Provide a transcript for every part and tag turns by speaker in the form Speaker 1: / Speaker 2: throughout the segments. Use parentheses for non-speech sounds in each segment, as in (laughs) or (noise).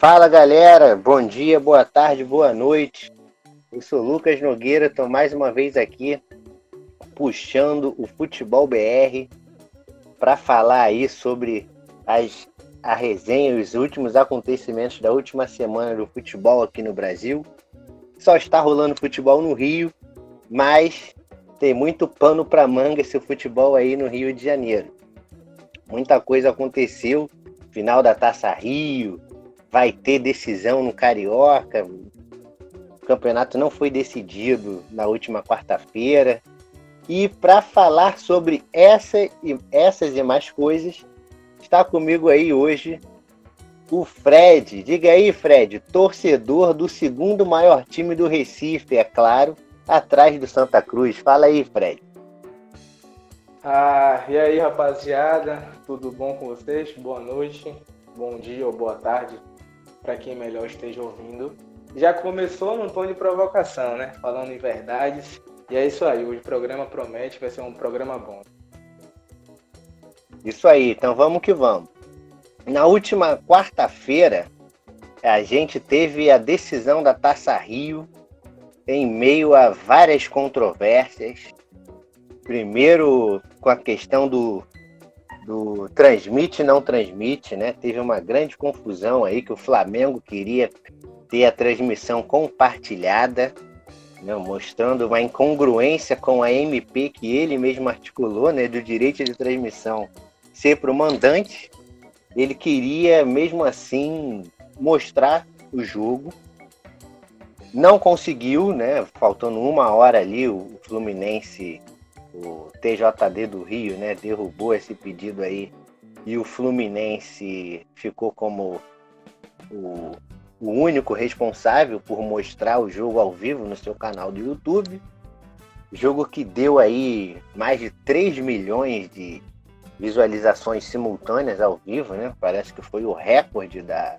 Speaker 1: Fala galera, bom dia, boa tarde, boa noite. Eu sou Lucas Nogueira, estou mais uma vez aqui puxando o Futebol BR para falar aí sobre as, a resenha os últimos acontecimentos da última semana do futebol aqui no Brasil. Só está rolando futebol no Rio, mas tem muito pano para manga esse futebol aí no Rio de Janeiro. Muita coisa aconteceu, final da Taça Rio, vai ter decisão no Carioca. O campeonato não foi decidido na última quarta-feira. E para falar sobre essa e, essas e mais coisas, está comigo aí hoje o Fred. Diga aí, Fred, torcedor do segundo maior time do Recife, é claro, atrás do Santa Cruz. Fala aí, Fred.
Speaker 2: Ah, e aí, rapaziada? Tudo bom com vocês? Boa noite, bom dia ou boa tarde para quem melhor esteja ouvindo. Já começou num tom de provocação, né? Falando em verdades. E é isso aí, o programa promete, vai ser um programa bom.
Speaker 1: Isso aí, então vamos que vamos. Na última quarta-feira, a gente teve a decisão da Taça Rio em meio a várias controvérsias. Primeiro, com a questão do do transmite não transmite, né? Teve uma grande confusão aí que o Flamengo queria ter a transmissão compartilhada, né? mostrando uma incongruência com a MP que ele mesmo articulou, né? Do direito de transmissão ser para o mandante. Ele queria mesmo assim mostrar o jogo. Não conseguiu, né? Faltando uma hora ali, o Fluminense o TJD do Rio, né, derrubou esse pedido aí e o Fluminense ficou como o, o único responsável por mostrar o jogo ao vivo no seu canal do YouTube. Jogo que deu aí mais de 3 milhões de visualizações simultâneas ao vivo, né? Parece que foi o recorde da,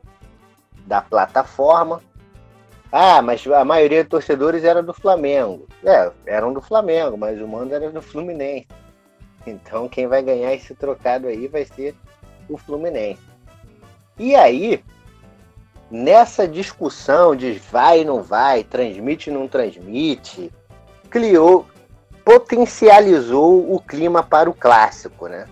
Speaker 1: da plataforma. Ah, mas a maioria dos torcedores era do Flamengo. É, eram do Flamengo, mas o mando era do Fluminense. Então quem vai ganhar esse trocado aí vai ser o Fluminense. E aí, nessa discussão de vai não vai, transmite não transmite, criou, potencializou o clima para o clássico, né?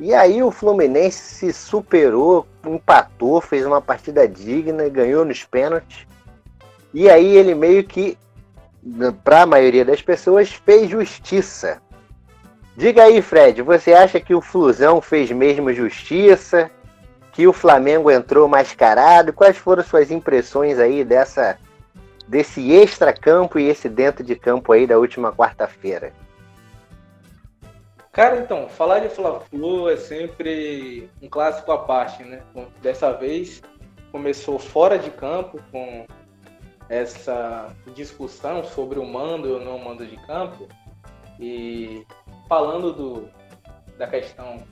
Speaker 1: E aí o Fluminense se superou, empatou, fez uma partida digna, ganhou nos pênaltis e aí ele meio que, para a maioria das pessoas, fez justiça. Diga aí, Fred, você acha que o Flusão fez mesmo justiça? Que o Flamengo entrou mascarado? Quais foram suas impressões aí dessa desse extra-campo e esse dentro de campo aí da última quarta-feira?
Speaker 2: Cara, então, falar de Fla-Flu é sempre um clássico à parte, né? Dessa vez começou fora de campo com essa discussão sobre o mando ou não mando de campo e falando do, da questão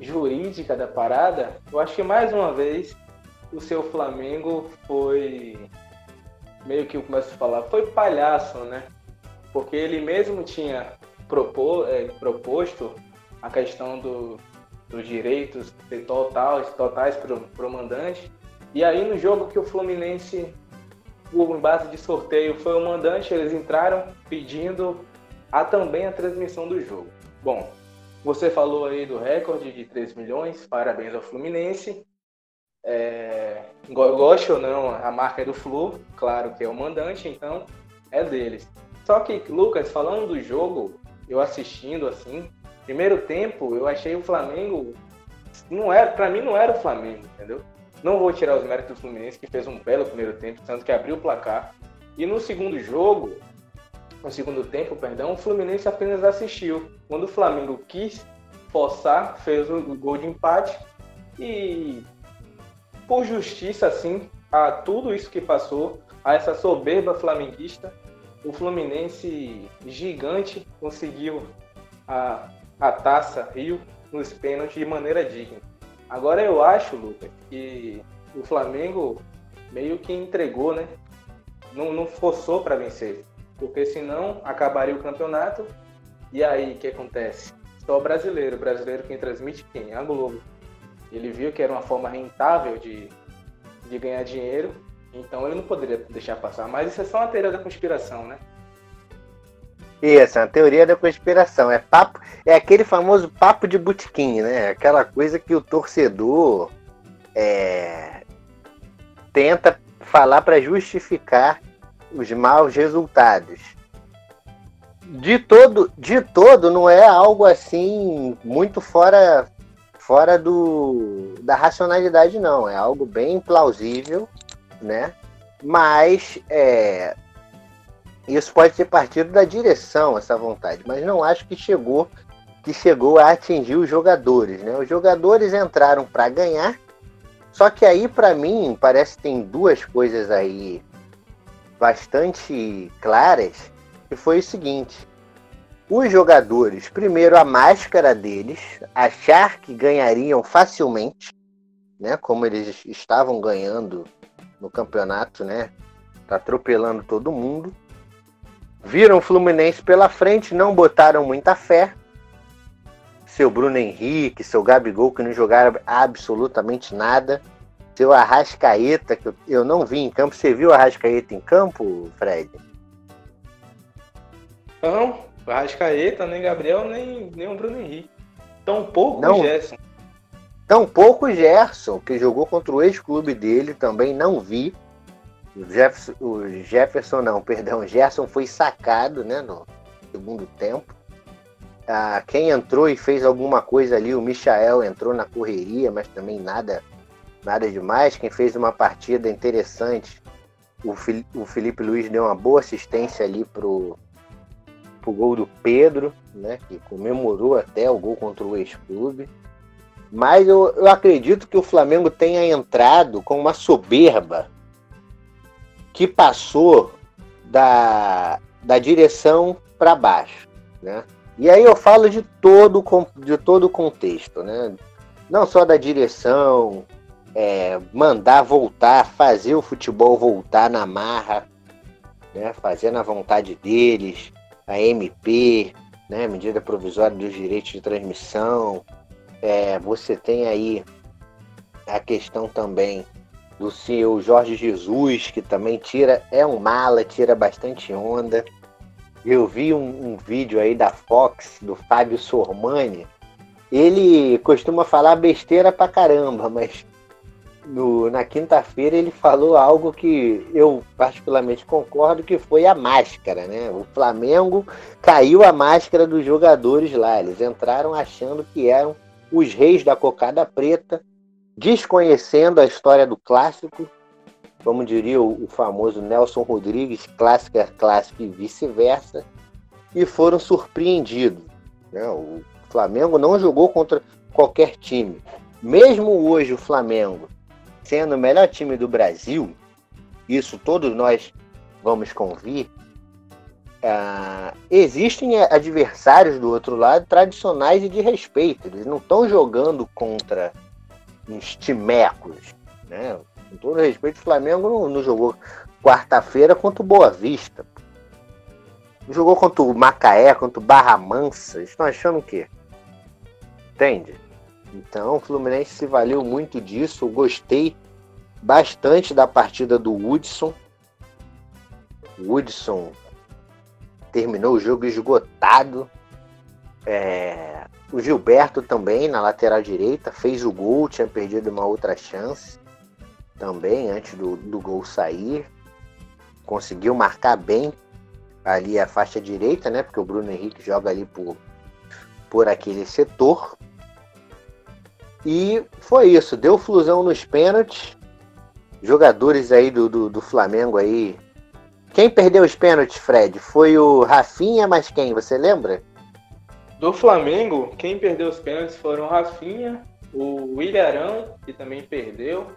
Speaker 2: jurídica da parada, eu acho que mais uma vez o seu Flamengo foi meio que eu começo a falar, foi palhaço, né? Porque ele mesmo tinha propor, é, proposto a questão do, dos direitos totais, totais para o mandante. E aí no jogo que o Fluminense por base de sorteio foi o mandante, eles entraram pedindo a também a transmissão do jogo. Bom, você falou aí do recorde de 3 milhões, parabéns ao Fluminense. É, goste ou não, a marca é do Flu, claro que é o mandante, então é deles. Só que, Lucas, falando do jogo, eu assistindo assim, primeiro tempo, eu achei o Flamengo não era, para mim não era o Flamengo, entendeu? Não vou tirar os méritos do Fluminense, que fez um belo primeiro tempo, tanto que abriu o placar. E no segundo jogo, no segundo tempo, perdão, o Fluminense apenas assistiu. Quando o Flamengo quis forçar, fez o gol de empate e por justiça, assim, a tudo isso que passou, a essa soberba flamenguista, o Fluminense gigante conseguiu a, a taça Rio nos pênaltis de maneira digna. Agora eu acho, Lucas, que o Flamengo meio que entregou, né? Não, não forçou para vencer. Porque senão acabaria o campeonato. E aí o que acontece? Só o brasileiro. O brasileiro quem transmite quem? A Globo. Ele viu que era uma forma rentável de, de ganhar dinheiro, então ele não poderia deixar passar. Mas isso é só uma teoria da conspiração, né?
Speaker 1: Isso, é uma teoria da conspiração. É papo, é aquele famoso papo de butiquim, né? Aquela coisa que o torcedor é, tenta falar para justificar os maus resultados. De todo, de todo, não é algo assim muito fora fora do, da racionalidade, não. É algo bem plausível, né? Mas é, isso pode ter partido da direção, essa vontade, mas não acho que chegou que chegou a atingir os jogadores, né? Os jogadores entraram para ganhar, só que aí para mim parece que tem duas coisas aí bastante claras, que foi o seguinte: os jogadores, primeiro a máscara deles, achar que ganhariam facilmente, né? Como eles estavam ganhando no campeonato, né? Tá atropelando todo mundo viram o Fluminense pela frente, não botaram muita fé. Seu Bruno Henrique, seu Gabigol, que não jogaram absolutamente nada. Seu Arrascaeta, que eu não vi em campo. Você viu o Arrascaeta em campo, Fred?
Speaker 2: Não, Arrascaeta, nem Gabriel, nem, nem o Bruno Henrique. Tão pouco não, o Gerson.
Speaker 1: Tão pouco o Gerson, que jogou contra o ex-clube dele, também não vi. O Jefferson, o Jefferson não, perdão, Gerson foi sacado né, no segundo tempo. Ah, quem entrou e fez alguma coisa ali, o Michael entrou na correria, mas também nada, nada demais. Quem fez uma partida interessante, o, o Felipe Luiz deu uma boa assistência ali pro, pro gol do Pedro, né, que comemorou até o gol contra o ex-clube. Mas eu, eu acredito que o Flamengo tenha entrado com uma soberba que passou da, da direção para baixo, né? E aí eu falo de todo de todo o contexto, né? Não só da direção, é, mandar voltar, fazer o futebol voltar na marra, né? Fazer na vontade deles, a MP, né? Medida provisória dos direitos de transmissão. É, você tem aí a questão também do seu Jorge Jesus, que também tira, é um mala, tira bastante onda. Eu vi um, um vídeo aí da Fox, do Fábio Sormani. Ele costuma falar besteira pra caramba, mas no, na quinta-feira ele falou algo que eu particularmente concordo que foi a máscara, né? O Flamengo caiu a máscara dos jogadores lá. Eles entraram achando que eram os reis da cocada preta desconhecendo a história do clássico, como diria o, famoso Nelson Rodrigues, clássico é clássico e vice-versa, e foram surpreendidos. Né? O Flamengo não jogou contra qualquer time. Mesmo hoje o Flamengo sendo o melhor time do Brasil, isso todos nós vamos convir, Uh, existem adversários do outro lado tradicionais e de respeito. Eles não estão jogando contra uns timecos, né? Com todo respeito, o Flamengo não, não jogou quarta-feira contra o Boa Vista. Não jogou contra o Macaé, contra o Barra Mansa. Estão achando o quê? Entende? Então o Fluminense se valeu muito disso. Eu gostei bastante da partida do Hudson. O Hudson terminou o jogo esgotado. É, o Gilberto também, na lateral direita, fez o gol, tinha perdido uma outra chance também antes do, do gol sair. Conseguiu marcar bem ali a faixa direita, né? Porque o Bruno Henrique joga ali por, por aquele setor. E foi isso, deu flusão nos pênaltis. Jogadores aí do, do, do Flamengo aí. Quem perdeu os pênaltis, Fred? Foi o Rafinha, mas quem? Você lembra?
Speaker 2: Do Flamengo, quem perdeu os pênaltis foram o Rafinha, o William que também perdeu.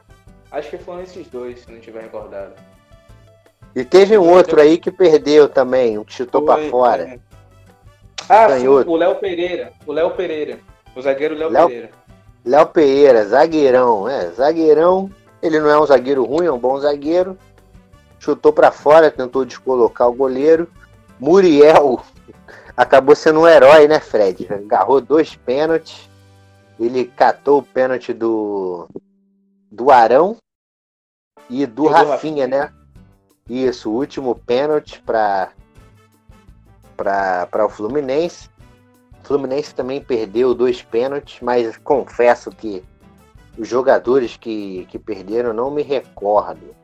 Speaker 2: Acho que foram esses dois, se não tiver recordado.
Speaker 1: E teve um outro aí que perdeu também, um que chutou para fora. É.
Speaker 2: Ah, sim, o Léo Pereira. O Léo Pereira. O zagueiro Léo, Léo Pereira.
Speaker 1: Léo Pereira, zagueirão, é, zagueirão. Ele não é um zagueiro ruim, é um bom zagueiro. Chutou para fora, tentou descolocar o goleiro. Muriel acabou sendo um herói, né, Fred? Agarrou dois pênaltis. Ele catou o pênalti do, do Arão E do Rafinha, Rafinha, né? Isso, o último pênalti para para o Fluminense. O Fluminense também perdeu dois pênaltis, mas confesso que os jogadores que, que perderam não me recordo.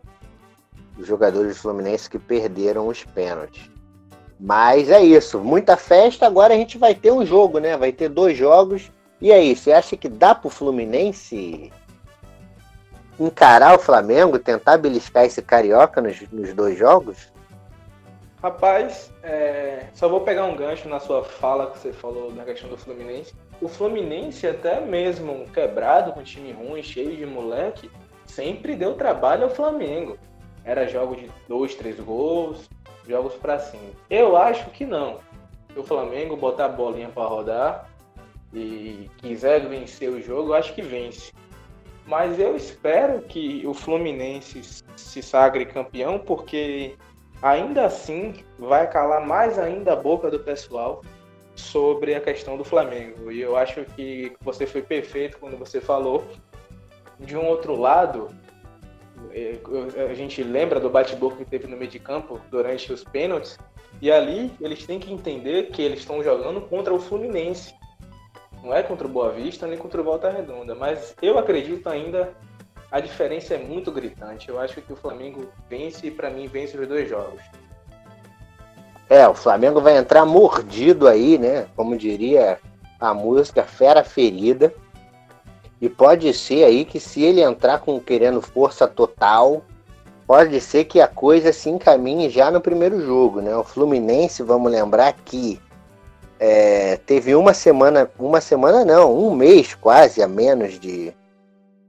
Speaker 1: Os jogadores do Fluminense que perderam os pênaltis. Mas é isso, muita festa. Agora a gente vai ter um jogo, né? Vai ter dois jogos. E aí, você acha que dá pro Fluminense encarar o Flamengo, tentar beliscar esse carioca nos, nos dois jogos?
Speaker 2: Rapaz, é, só vou pegar um gancho na sua fala que você falou na questão do Fluminense. O Fluminense, até mesmo quebrado, com time ruim, cheio de moleque, sempre deu trabalho ao Flamengo. Era jogo de dois, três gols, jogos para cima. Eu acho que não. Se o Flamengo botar a bolinha para rodar e quiser vencer o jogo, acho que vence. Mas eu espero que o Fluminense se sagre campeão, porque ainda assim vai calar mais ainda a boca do pessoal sobre a questão do Flamengo. E eu acho que você foi perfeito quando você falou. De um outro lado, a gente lembra do bate-boca que teve no meio de campo durante os pênaltis, e ali eles têm que entender que eles estão jogando contra o Fluminense. Não é contra o Boa Vista nem contra o Volta Redonda, mas eu acredito ainda a diferença é muito gritante. Eu acho que o Flamengo vence e para mim vence os dois jogos.
Speaker 1: É, o Flamengo vai entrar mordido aí, né? Como diria a música Fera Ferida. E pode ser aí que se ele entrar com querendo força total, pode ser que a coisa se encaminhe já no primeiro jogo, né? O Fluminense, vamos lembrar que é, teve uma semana, uma semana não, um mês quase a menos de,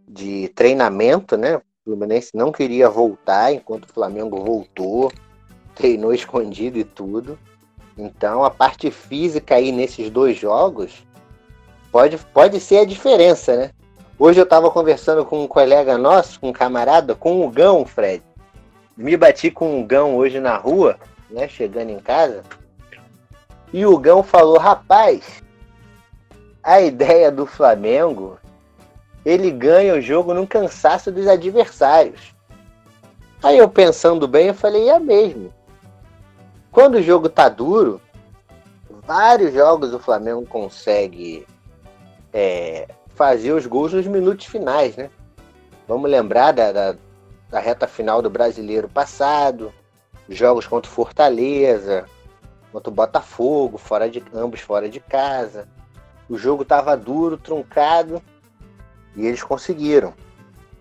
Speaker 1: de treinamento, né? O Fluminense não queria voltar enquanto o Flamengo voltou treinou (laughs) escondido e tudo. Então a parte física aí nesses dois jogos pode, pode ser a diferença, né? Hoje eu estava conversando com um colega nosso, com um camarada, com o Gão, Fred. Me bati com o Gão hoje na rua, né? Chegando em casa. E o Gão falou, rapaz, a ideia do Flamengo, ele ganha o jogo no cansaço dos adversários. Aí eu pensando bem, eu falei, é mesmo. Quando o jogo tá duro, vários jogos o Flamengo consegue é, fazer os gols nos minutos finais, né? Vamos lembrar da, da, da reta final do brasileiro passado, jogos contra o Fortaleza, contra o Botafogo, fora de ambos fora de casa. O jogo estava duro, truncado, e eles conseguiram.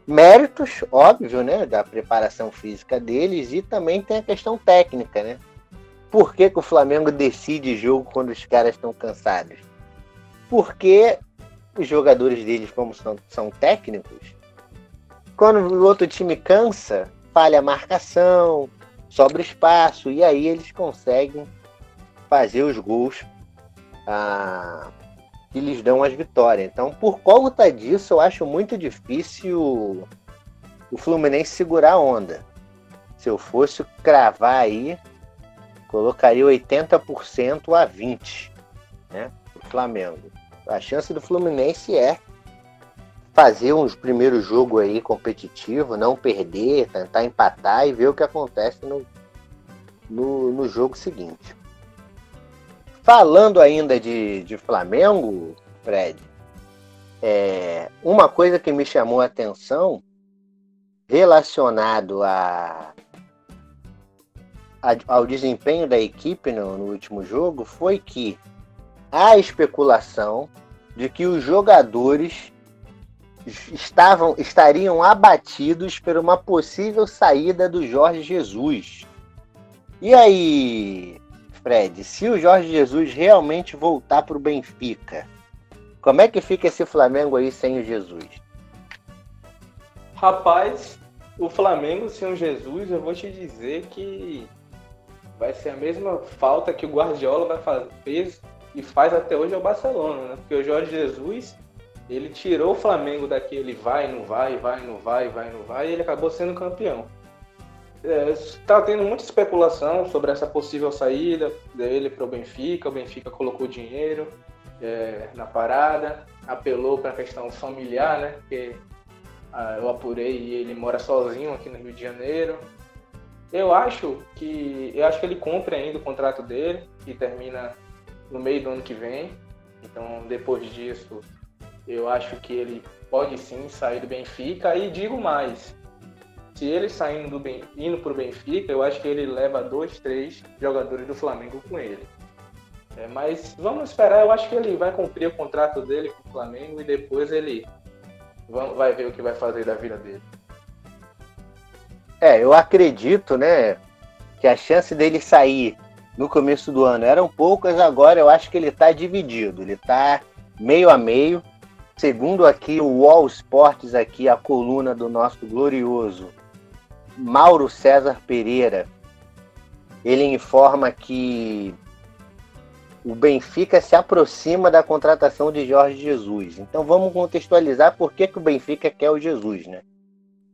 Speaker 1: Méritos, óbvio, né, da preparação física deles e também tem a questão técnica, né? Por que, que o Flamengo decide jogo quando os caras estão cansados? Porque os jogadores deles, como são, são técnicos, quando o outro time cansa, falha a marcação, sobra espaço, e aí eles conseguem fazer os gols ah, que lhes dão as vitórias. Então, por conta disso, eu acho muito difícil o Fluminense segurar a onda. Se eu fosse cravar aí, colocaria 80% a 20%, né? O Flamengo. A chance do Fluminense é fazer um primeiro jogo aí competitivo, não perder, tentar empatar e ver o que acontece no, no, no jogo seguinte. Falando ainda de, de Flamengo, Fred, é, uma coisa que me chamou a atenção relacionado a ao desempenho da equipe no, no último jogo foi que há especulação de que os jogadores estavam estariam abatidos por uma possível saída do Jorge Jesus. E aí, Fred, se o Jorge Jesus realmente voltar para o Benfica, como é que fica esse Flamengo aí sem o Jesus?
Speaker 2: Rapaz, o Flamengo sem o Jesus, eu vou te dizer que vai ser a mesma falta que o Guardiola vai fazer, fez e faz até hoje ao Barcelona, né? Porque o Jorge Jesus, ele tirou o Flamengo daquele vai, não vai, vai, não vai, vai, não vai, e ele acabou sendo campeão. Está é, tendo muita especulação sobre essa possível saída dele para o Benfica. O Benfica colocou dinheiro é, na parada, apelou para a questão familiar, né? Porque ah, eu apurei e ele mora sozinho aqui no Rio de Janeiro. Eu acho que eu acho que ele cumpre ainda o contrato dele, que termina no meio do ano que vem. Então, depois disso, eu acho que ele pode sim sair do Benfica e digo mais. Se ele saindo do ben, indo para o Benfica, eu acho que ele leva dois, três jogadores do Flamengo com ele. É, mas vamos esperar, eu acho que ele vai cumprir o contrato dele com o Flamengo e depois ele vai ver o que vai fazer da vida dele.
Speaker 1: É, eu acredito, né, que a chance dele sair no começo do ano eram poucas, agora eu acho que ele está dividido, ele está meio a meio. Segundo aqui o Wall Sports, aqui a coluna do nosso glorioso Mauro César Pereira, ele informa que o Benfica se aproxima da contratação de Jorge Jesus. Então vamos contextualizar por que, que o Benfica quer o Jesus, né?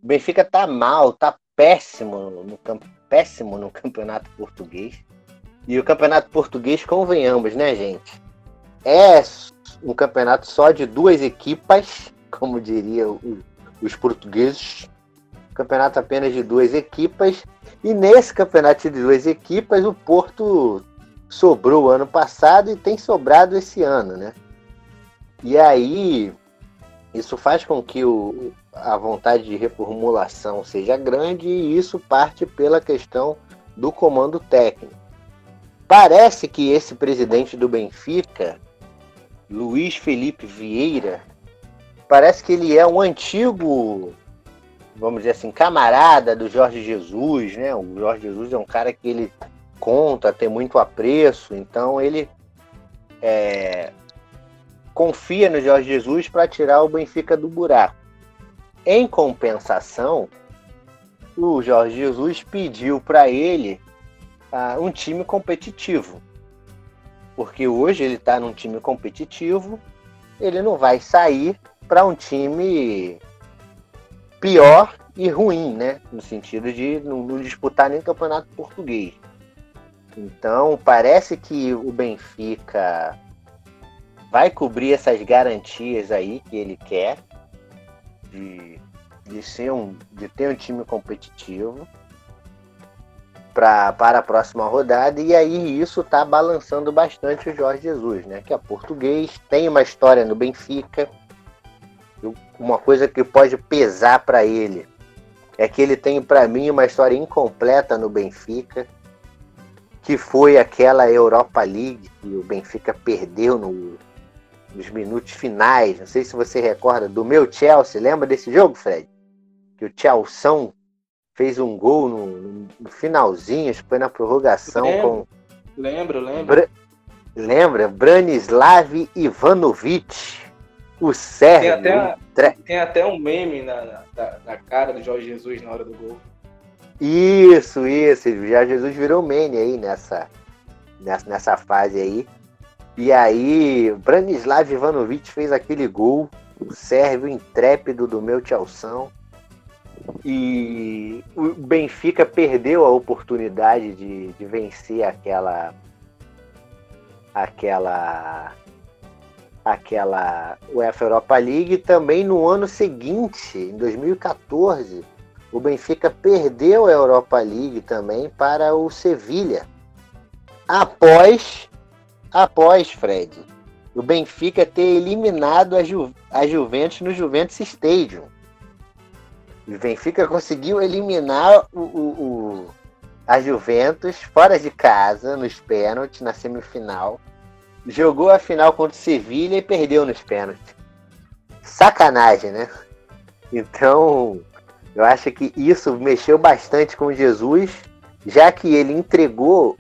Speaker 1: O Benfica tá mal, tá péssimo no, péssimo no campeonato português. E o campeonato português, convenhamos, né, gente? É um campeonato só de duas equipas, como diriam os portugueses. Campeonato apenas de duas equipas. E nesse campeonato de duas equipas, o Porto sobrou ano passado e tem sobrado esse ano, né? E aí, isso faz com que o, a vontade de reformulação seja grande e isso parte pela questão do comando técnico. Parece que esse presidente do Benfica, Luiz Felipe Vieira, parece que ele é um antigo, vamos dizer assim, camarada do Jorge Jesus, né? O Jorge Jesus é um cara que ele conta, tem muito apreço, então ele é, confia no Jorge Jesus para tirar o Benfica do buraco. Em compensação, o Jorge Jesus pediu para ele um time competitivo. Porque hoje ele está num time competitivo, ele não vai sair para um time pior e ruim, né? No sentido de não, não disputar nem campeonato português. Então, parece que o Benfica vai cobrir essas garantias aí que ele quer de, de ser um de ter um time competitivo pra, para a próxima rodada e aí isso tá balançando bastante o Jorge Jesus, né? Que é português, tem uma história no Benfica. Uma coisa que pode pesar para ele é que ele tem para mim uma história incompleta no Benfica que foi aquela Europa League que o Benfica perdeu no, nos minutos finais. Não sei se você recorda do meu Chelsea. Lembra desse jogo, Fred? Que o Chelsea fez um gol no, no finalzinho, acho que foi na prorrogação
Speaker 2: lembro,
Speaker 1: com.
Speaker 2: Lembro, lembro.
Speaker 1: Bra... Lembra? Branislav Ivanovic, o sérvio.
Speaker 2: Tem até, tem até um meme na, na, na cara do Jorge Jesus na hora do gol.
Speaker 1: Isso, isso. Já Jesus virou meme aí nessa, nessa, nessa fase aí. E aí, Branislav Ivanovic fez aquele gol, o sérvio intrépido do meu Tchalção. E o Benfica perdeu a oportunidade de, de vencer aquela aquela aquela UEFA Europa League também no ano seguinte, em 2014, o Benfica perdeu a Europa League também para o Sevilha. Após, após Fred, o Benfica ter eliminado a, Ju, a Juventus no Juventus Stadium. O Benfica conseguiu eliminar o, o, o, a Juventus fora de casa, nos pênaltis, na semifinal. Jogou a final contra o Sevilha e perdeu nos pênaltis. Sacanagem, né? Então, eu acho que isso mexeu bastante com Jesus, já que ele entregou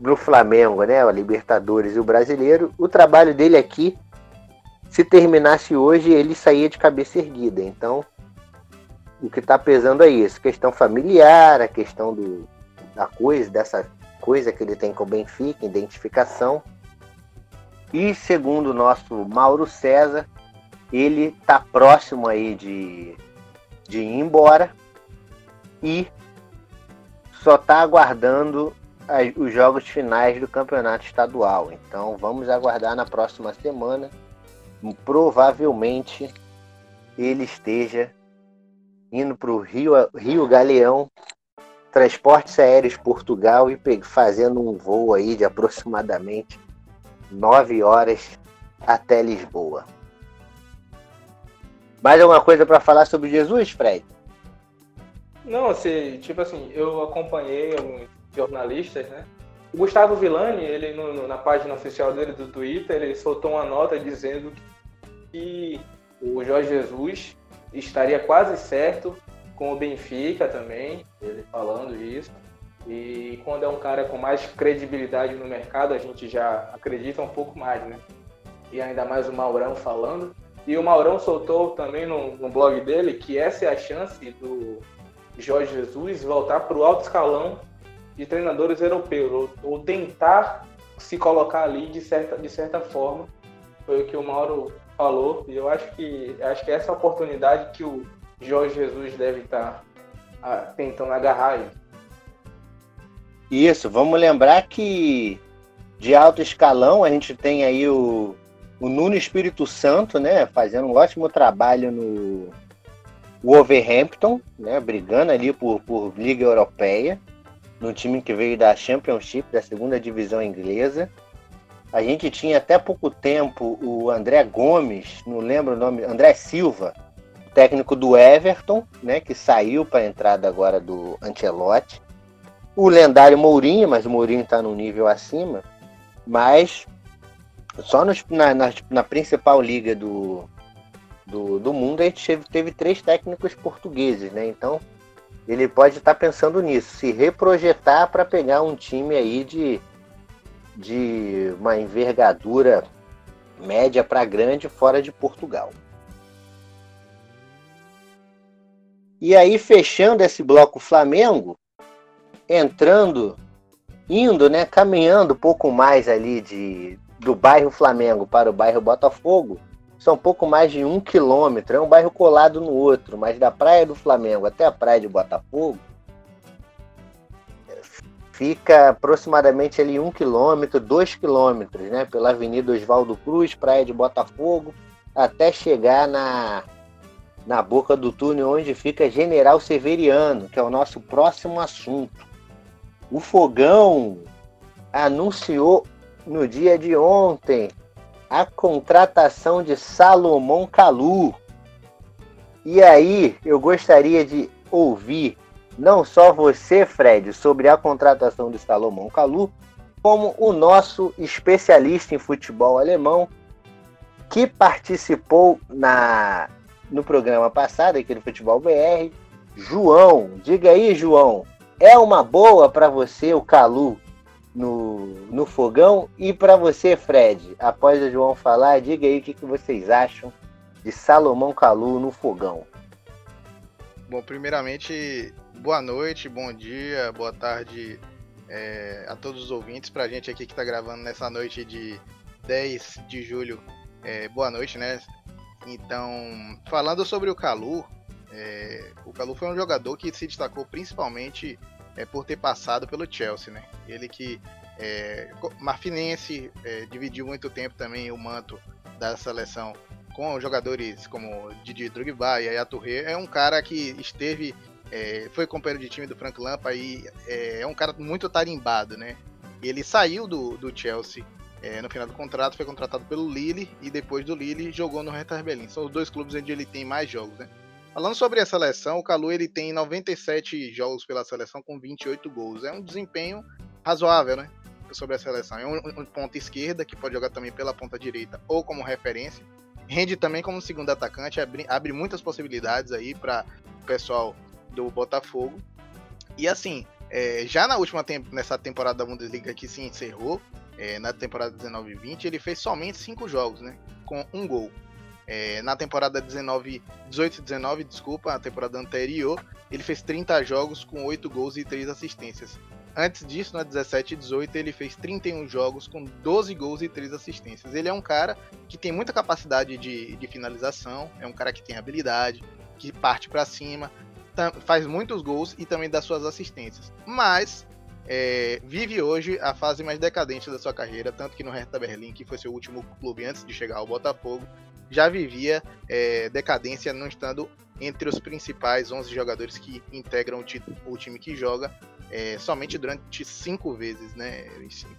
Speaker 1: no Flamengo, né, a Libertadores e o Brasileiro, o trabalho dele aqui, se terminasse hoje, ele saía de cabeça erguida. Então, o que está pesando é isso, questão familiar, a questão do, da coisa, dessa coisa que ele tem com o Benfica, identificação. E segundo o nosso Mauro César, ele está próximo aí de de ir embora e só está aguardando as, os jogos finais do campeonato estadual. Então vamos aguardar na próxima semana. Provavelmente ele esteja indo para o Rio, Rio Galeão, Transportes Aéreos Portugal e fazendo um voo aí de aproximadamente nove horas até Lisboa. Mais alguma coisa para falar sobre Jesus, Fred?
Speaker 2: Não, assim, tipo assim, eu acompanhei alguns jornalistas, né? O Gustavo Villani, ele no, na página oficial dele do Twitter, ele soltou uma nota dizendo que o Jorge Jesus estaria quase certo com o Benfica também, ele falando isso. E quando é um cara com mais credibilidade no mercado, a gente já acredita um pouco mais, né? E ainda mais o Maurão falando. E o Maurão soltou também no, no blog dele que essa é a chance do Jorge Jesus voltar para o alto escalão de treinadores europeus, ou, ou, tentar se colocar ali de certa, de certa forma. Foi o que o Mauro falou, e eu acho que acho que essa é a oportunidade que o Jorge Jesus deve estar tá, tentando agarrar.
Speaker 1: Isso, vamos lembrar que de alto escalão a gente tem aí o, o Nuno Espírito Santo, né, fazendo um ótimo trabalho no Wolverhampton, né, brigando ali por, por Liga Europeia, no time que veio da Championship, da segunda divisão inglesa. A gente tinha até pouco tempo o André Gomes, não lembro o nome, André Silva, técnico do Everton, né, que saiu para a entrada agora do Ancelotti. O lendário Mourinho, mas o Mourinho está no nível acima. Mas só nos, na, na, na, principal liga do, do, do mundo a gente teve, teve, três técnicos portugueses, né? Então ele pode estar tá pensando nisso, se reprojetar para pegar um time aí de de uma envergadura média para grande fora de Portugal. E aí, fechando esse bloco Flamengo, entrando, indo, né, caminhando um pouco mais ali de, do bairro Flamengo para o bairro Botafogo, são pouco mais de um quilômetro, é um bairro colado no outro, mas da Praia do Flamengo até a Praia de Botafogo, fica aproximadamente ali um quilômetro, dois quilômetros, né? Pela Avenida Oswaldo Cruz, Praia de Botafogo, até chegar na, na boca do túnel onde fica General Severiano, que é o nosso próximo assunto. O Fogão anunciou no dia de ontem a contratação de Salomão Calu. E aí, eu gostaria de ouvir não só você, Fred, sobre a contratação de Salomão Kalu, como o nosso especialista em futebol alemão, que participou na, no programa passado, aqui do Futebol BR, João. Diga aí, João, é uma boa para você o Calu no, no fogão? E para você, Fred, após o João falar, diga aí o que, que vocês acham de Salomão Calu no fogão.
Speaker 3: Bom, primeiramente, boa noite, bom dia, boa tarde é, a todos os ouvintes. Pra gente aqui que tá gravando nessa noite de 10 de julho, é, boa noite, né? Então, falando sobre o Calu, é, o Calu foi um jogador que se destacou principalmente é, por ter passado pelo Chelsea, né? Ele que é, marfinense, é, dividiu muito tempo também o manto da seleção com jogadores como Didi Drogba e Yaya Touré, é um cara que esteve é, foi companheiro de time do Frank Lampard e é, é, um cara muito tarimbado, né? Ele saiu do, do Chelsea é, no final do contrato, foi contratado pelo Lille e depois do Lille jogou no Hertha Berlin. São os dois clubes onde ele tem mais jogos, né? Falando sobre a seleção, o Calu ele tem 97 jogos pela seleção com 28 gols. É um desempenho razoável, né? Sobre a seleção. É um, um ponta esquerda que pode jogar também pela ponta direita ou como referência. Rende também como segundo atacante, abre, abre muitas possibilidades aí para o pessoal do Botafogo. E assim, é, já na última temp nessa temporada da Bundesliga que se encerrou, é, na temporada 19-20, ele fez somente cinco jogos, né? Com um gol. É, na temporada 19, 18-19, desculpa, a temporada anterior, ele fez 30 jogos com 8 gols e 3 assistências. Antes disso, na 17 e 18, ele fez 31 jogos com 12 gols e 3 assistências. Ele é um cara que tem muita capacidade de, de finalização, é um cara que tem habilidade, que parte para cima, faz muitos gols e também dá suas assistências. Mas é, vive hoje a fase mais decadente da sua carreira, tanto que no Hertha Berlim, que foi seu último clube antes de chegar ao Botafogo, já vivia é, decadência, não estando entre os principais 11 jogadores que integram o, o time que joga, é, somente durante cinco vezes, né,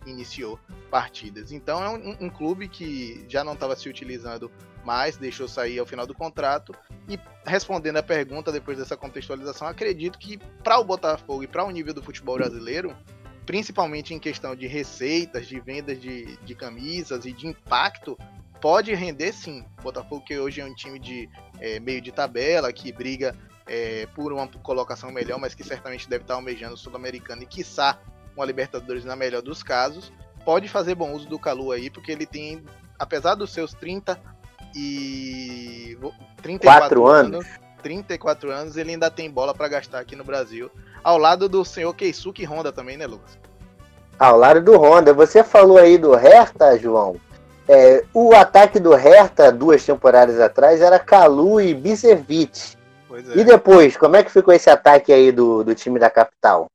Speaker 3: iniciou partidas. Então é um, um clube que já não estava se utilizando mais, deixou sair ao final do contrato. E respondendo a pergunta depois dessa contextualização, acredito que para o Botafogo e para o nível do futebol brasileiro, principalmente em questão de receitas, de vendas de, de camisas e de impacto, pode render sim. O Botafogo que hoje é um time de é, meio de tabela, que briga é, por uma colocação melhor, mas que certamente deve estar almejando o Sul-Americano e quiçá uma Libertadores na melhor dos casos, pode fazer bom uso do Calu aí, porque ele tem, apesar dos seus 30 e 34 anos, anos 34 anos, ele ainda tem bola para gastar aqui no Brasil, ao lado do senhor Keisuke Honda também, né, Lucas?
Speaker 1: Ao lado do Honda. Você falou aí do Hertha, João. É, o ataque do Hertha duas temporadas atrás era Calu e Bicevic. É. E depois, como é que ficou esse ataque aí do, do time da capital?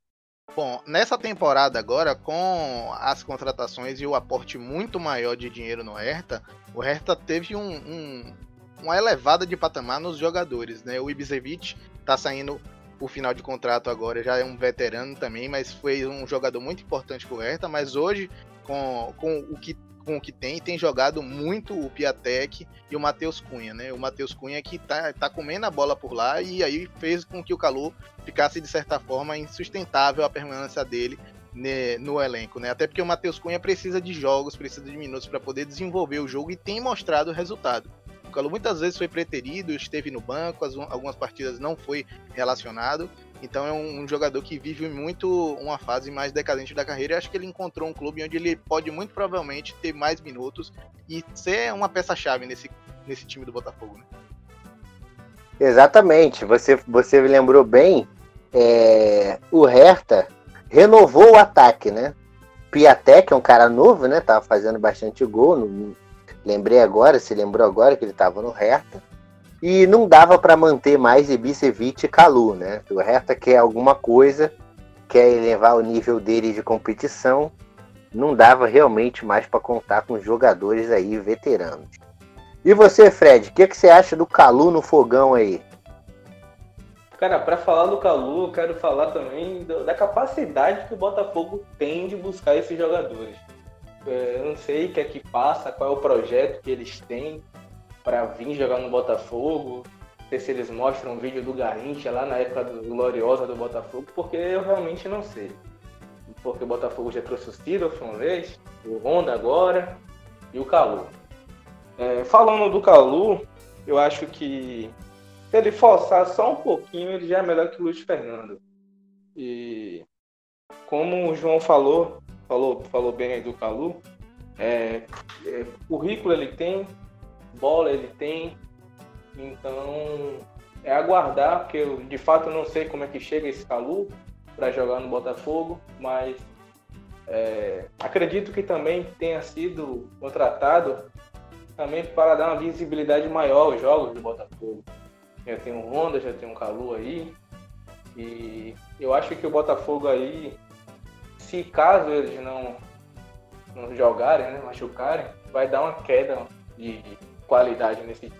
Speaker 3: Bom, nessa temporada agora, com as contratações e o aporte muito maior de dinheiro no Hertha, o Hertha teve um, um, uma elevada de patamar nos jogadores, né? O Ibisevic tá saindo o final de contrato agora, já é um veterano também, mas foi um jogador muito importante pro Hertha, mas hoje, com, com o que com o que tem, tem jogado muito o Piatek e o Matheus Cunha, né? O Matheus Cunha que tá, tá comendo a bola por lá e aí fez com que o Calu ficasse, de certa forma, insustentável a permanência dele né, no elenco, né? Até porque o Matheus Cunha precisa de jogos, precisa de minutos para poder desenvolver o jogo e tem mostrado o resultado. O Calu muitas vezes foi preterido, esteve no banco, as, algumas partidas não foi relacionado. Então é um, jogador que vive muito uma fase mais decadente da carreira. Eu acho que ele encontrou um clube onde ele pode muito provavelmente ter mais minutos e ser uma peça-chave nesse, nesse time do Botafogo. Né?
Speaker 1: Exatamente. Você, você lembrou bem. É, o Hertha renovou o ataque, né? Piatek é um cara novo, né? Tava fazendo bastante gol. No, Lembrei agora, se lembrou agora que ele estava no Hertha. E não dava para manter mais Ibisevic e Calu, né? O Hertha quer alguma coisa, quer elevar o nível dele de competição. Não dava realmente mais para contar com jogadores aí veteranos. E você, Fred, o que, que você acha do Calu no fogão aí?
Speaker 2: Cara, para falar do Calu, eu quero falar também da capacidade que o Botafogo tem de buscar esses jogadores. É, eu não sei o que é que passa, qual é o projeto que eles têm para vir jogar no Botafogo. Não sei se eles mostram um vídeo do Garrincha lá na época do, gloriosa do Botafogo, porque eu realmente não sei. Porque o Botafogo já trouxe o Sidolf uma vez, o Honda agora e o Calu. É, falando do Calu, eu acho que se ele forçar só um pouquinho, ele já é melhor que o Luiz Fernando. E como o João falou, falou, falou bem aí do Calu. É, é, currículo ele tem, bola ele tem, então é aguardar, porque eu de fato não sei como é que chega esse Calu para jogar no Botafogo, mas é, acredito que também tenha sido contratado também para dar uma visibilidade maior aos jogos do Botafogo. Já tem um Honda, já tem um Calu aí, e eu acho que o Botafogo aí se caso eles não, não jogarem, né, machucarem, vai dar uma queda de, qualidade nesse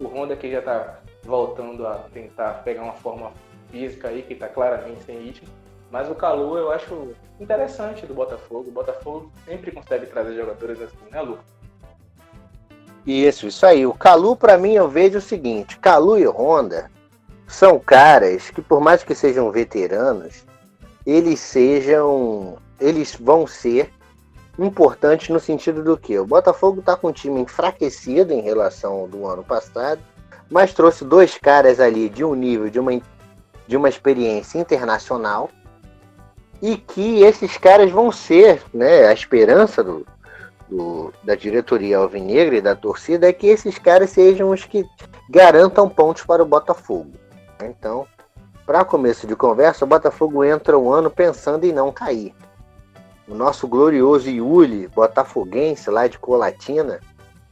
Speaker 2: O Honda que já está voltando a tentar pegar uma forma física aí, que está claramente sem ritmo. Mas o Calu eu acho interessante do Botafogo. O Botafogo sempre consegue trazer jogadores assim, né, Lu?
Speaker 1: Isso, isso aí. O Calu, para mim, eu vejo o seguinte: Calu e Honda são caras que, por mais que sejam veteranos, eles sejam. Eles vão ser importantes no sentido do que? O Botafogo está com um time enfraquecido em relação ao do ano passado, mas trouxe dois caras ali de um nível, de uma, de uma experiência internacional, e que esses caras vão ser, né, a esperança do, do, da diretoria alvinegra e da torcida é que esses caras sejam os que garantam pontos para o Botafogo. Então, para começo de conversa, o Botafogo entra um ano pensando em não cair. O nosso glorioso Yuli, botafoguense lá de Colatina,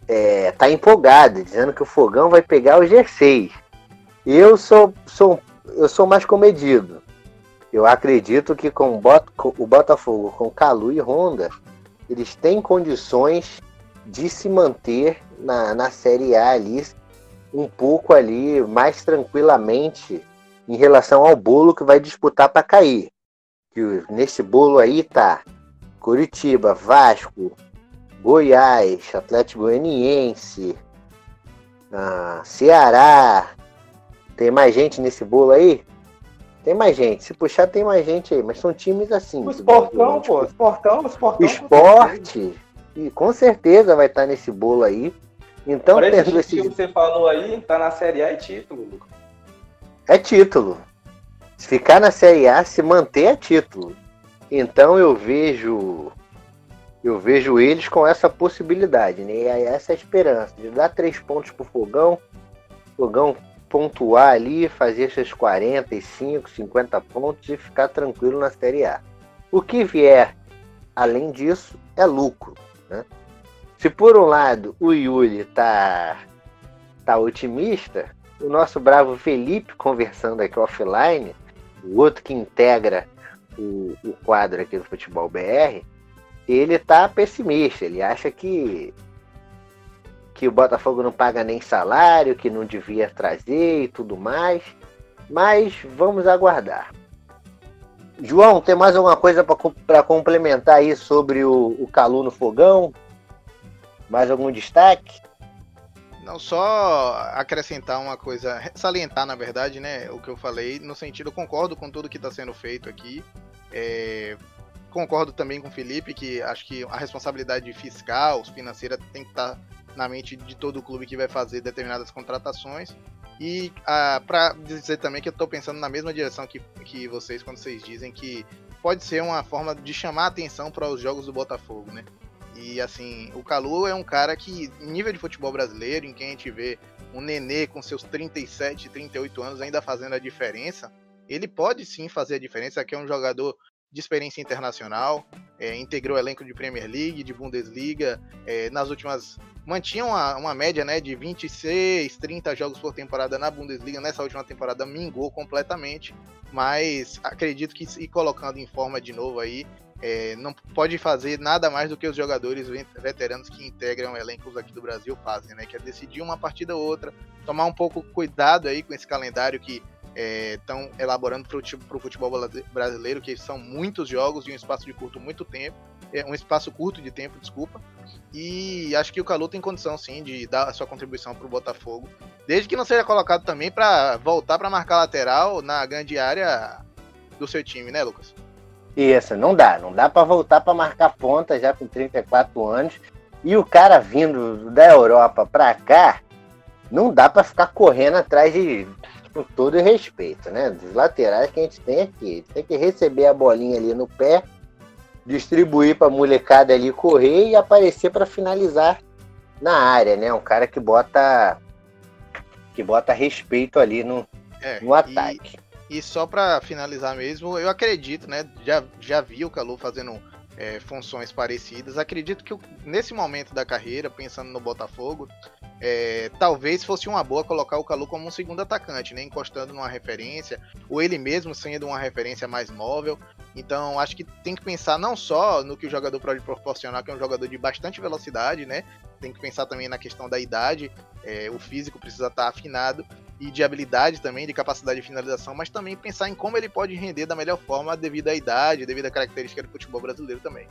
Speaker 1: é, tá empolgado, dizendo que o Fogão vai pegar o G6. Eu sou, sou, eu sou mais comedido. Eu acredito que com o Botafogo, com Calu e Honda, eles têm condições de se manter na, na Série A ali, um pouco ali mais tranquilamente em relação ao bolo que vai disputar para cair. Que nesse bolo aí tá Curitiba, Vasco, Goiás, Atlético Goianiense, ah, Ceará. Tem mais gente nesse bolo aí? Tem mais gente. Se puxar, tem mais gente aí. Mas são times assim.
Speaker 2: O esportão, pô. Esportão, esportão.
Speaker 1: Esporte. E com certeza vai estar nesse bolo aí. Então,
Speaker 2: Por tendo esse que você falou aí, tá na Série A é título, Lucas.
Speaker 1: É título. Se ficar na Série A, se manter é título. Então eu vejo eu vejo eles com essa possibilidade, né? E essa é a esperança de dar três pontos pro Fogão, Fogão pontuar ali, fazer seus 45, 50 pontos e ficar tranquilo na Série A. O que vier além disso é lucro, né? Se por um lado o Yuli tá, tá otimista, o nosso bravo Felipe conversando aqui offline, o outro que integra o, o quadro aqui do Futebol BR, ele tá pessimista, ele acha que que o Botafogo não paga nem salário, que não devia trazer e tudo mais. Mas vamos aguardar. João, tem mais alguma coisa para complementar aí sobre o, o Calu no fogão? Mais algum destaque?
Speaker 3: Não, só acrescentar uma coisa, salientar na verdade, né, o que eu falei, no sentido, eu concordo com tudo que está sendo feito aqui. É, concordo também com o Felipe, que acho que a responsabilidade fiscal, financeira, tem que estar tá na mente de todo o clube que vai fazer determinadas contratações. E ah, para dizer também que eu estou pensando na mesma direção que, que vocês, quando vocês dizem que pode ser uma forma de chamar atenção para os jogos do Botafogo, né? E assim, o Calu é um cara que, nível de futebol brasileiro, em quem a gente vê um nenê com seus 37, 38 anos ainda fazendo a diferença, ele pode sim fazer a diferença, que é um jogador de experiência internacional, é, integrou elenco de Premier League, de Bundesliga, é, nas últimas. mantinha uma, uma, média né, de 26, 30 jogos por temporada na Bundesliga. Nessa última temporada mingou completamente, mas acredito que se colocando em forma de novo aí, é, não pode fazer nada mais do que os jogadores veteranos que integram elencos aqui do Brasil fazem, né? Que é decidir uma partida ou outra, tomar um pouco cuidado aí com esse calendário que estão é, elaborando para o futebol brasileiro, que são muitos jogos em um espaço de curto muito tempo, é, um espaço curto de tempo, desculpa. E acho que o Calu tem condição sim de dar a sua contribuição para o Botafogo, desde que não seja colocado também para voltar para marcar lateral na grande área do seu time, né, Lucas?
Speaker 1: Isso, não dá. Não dá para voltar para marcar ponta já com 34 anos. E o cara vindo da Europa para cá, não dá para ficar correndo atrás de com todo respeito, né? Dos laterais que a gente tem aqui. Tem que receber a bolinha ali no pé, distribuir para a molecada ali correr e aparecer para finalizar na área, né? Um cara que bota que bota respeito ali no, é, no ataque.
Speaker 3: E e só para finalizar mesmo, eu acredito, né? Já, já vi o Calu fazendo é, funções parecidas. Acredito que nesse momento da carreira, pensando no Botafogo, é, talvez fosse uma boa colocar o Calu como um segundo atacante, né? Encostando numa referência, ou ele mesmo sendo uma referência mais móvel. Então, acho que tem que pensar não só no que o jogador pode proporcionar, que é um jogador de bastante velocidade, né? Tem que pensar também na questão da idade, é, o físico precisa estar afinado, e de habilidade também, de capacidade de finalização, mas também pensar em como ele pode render da melhor forma devido à idade, devido à característica do futebol brasileiro também.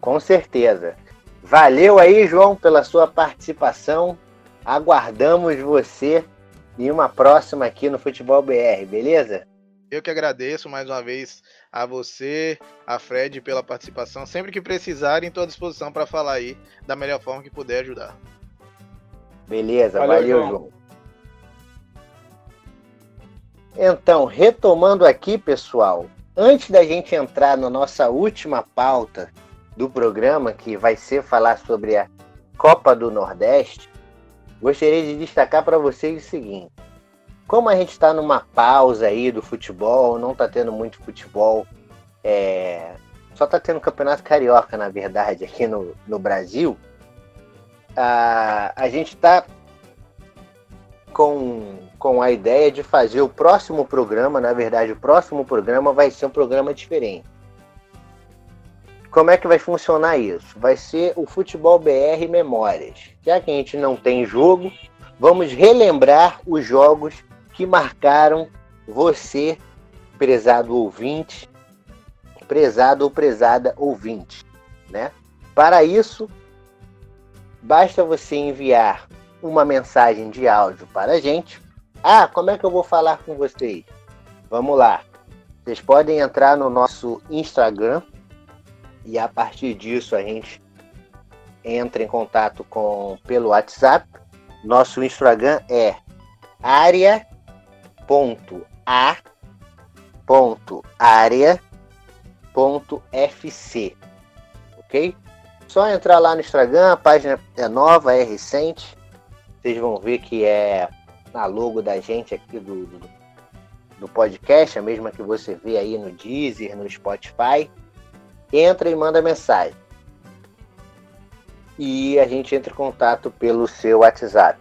Speaker 1: Com certeza. Valeu aí, João, pela sua participação. Aguardamos você em uma próxima aqui no Futebol BR, beleza?
Speaker 3: Eu que agradeço mais uma vez a você, a Fred, pela participação. Sempre que precisarem, estou à disposição para falar aí da melhor forma que puder ajudar.
Speaker 1: Beleza, valeu, valeu João. João. Então, retomando aqui, pessoal, antes da gente entrar na nossa última pauta do programa, que vai ser falar sobre a Copa do Nordeste, gostaria de destacar para vocês o seguinte: como a gente está numa pausa aí do futebol, não está tendo muito futebol, é... só está tendo campeonato carioca, na verdade, aqui no, no Brasil, a, a gente está com com a ideia de fazer o próximo programa, na verdade, o próximo programa vai ser um programa diferente. como é que vai funcionar isso? Vai ser o Futebol BR Memórias. Já que a gente não tem jogo, vamos relembrar os jogos que marcaram você, prezado ouvinte, prezado ou prezada ouvinte, né? Para isso, basta você enviar uma mensagem de áudio para a gente. Ah, como é que eu vou falar com vocês? Vamos lá. Vocês podem entrar no nosso Instagram, e a partir disso a gente entra em contato com pelo WhatsApp. Nosso Instagram é area.area.fc, ok? Só entrar lá no Instagram, a página é nova, é recente. Vocês vão ver que é a logo da gente aqui do, do, do podcast, a mesma que você vê aí no Deezer, no Spotify entra e manda mensagem. E a gente entra em contato pelo seu WhatsApp.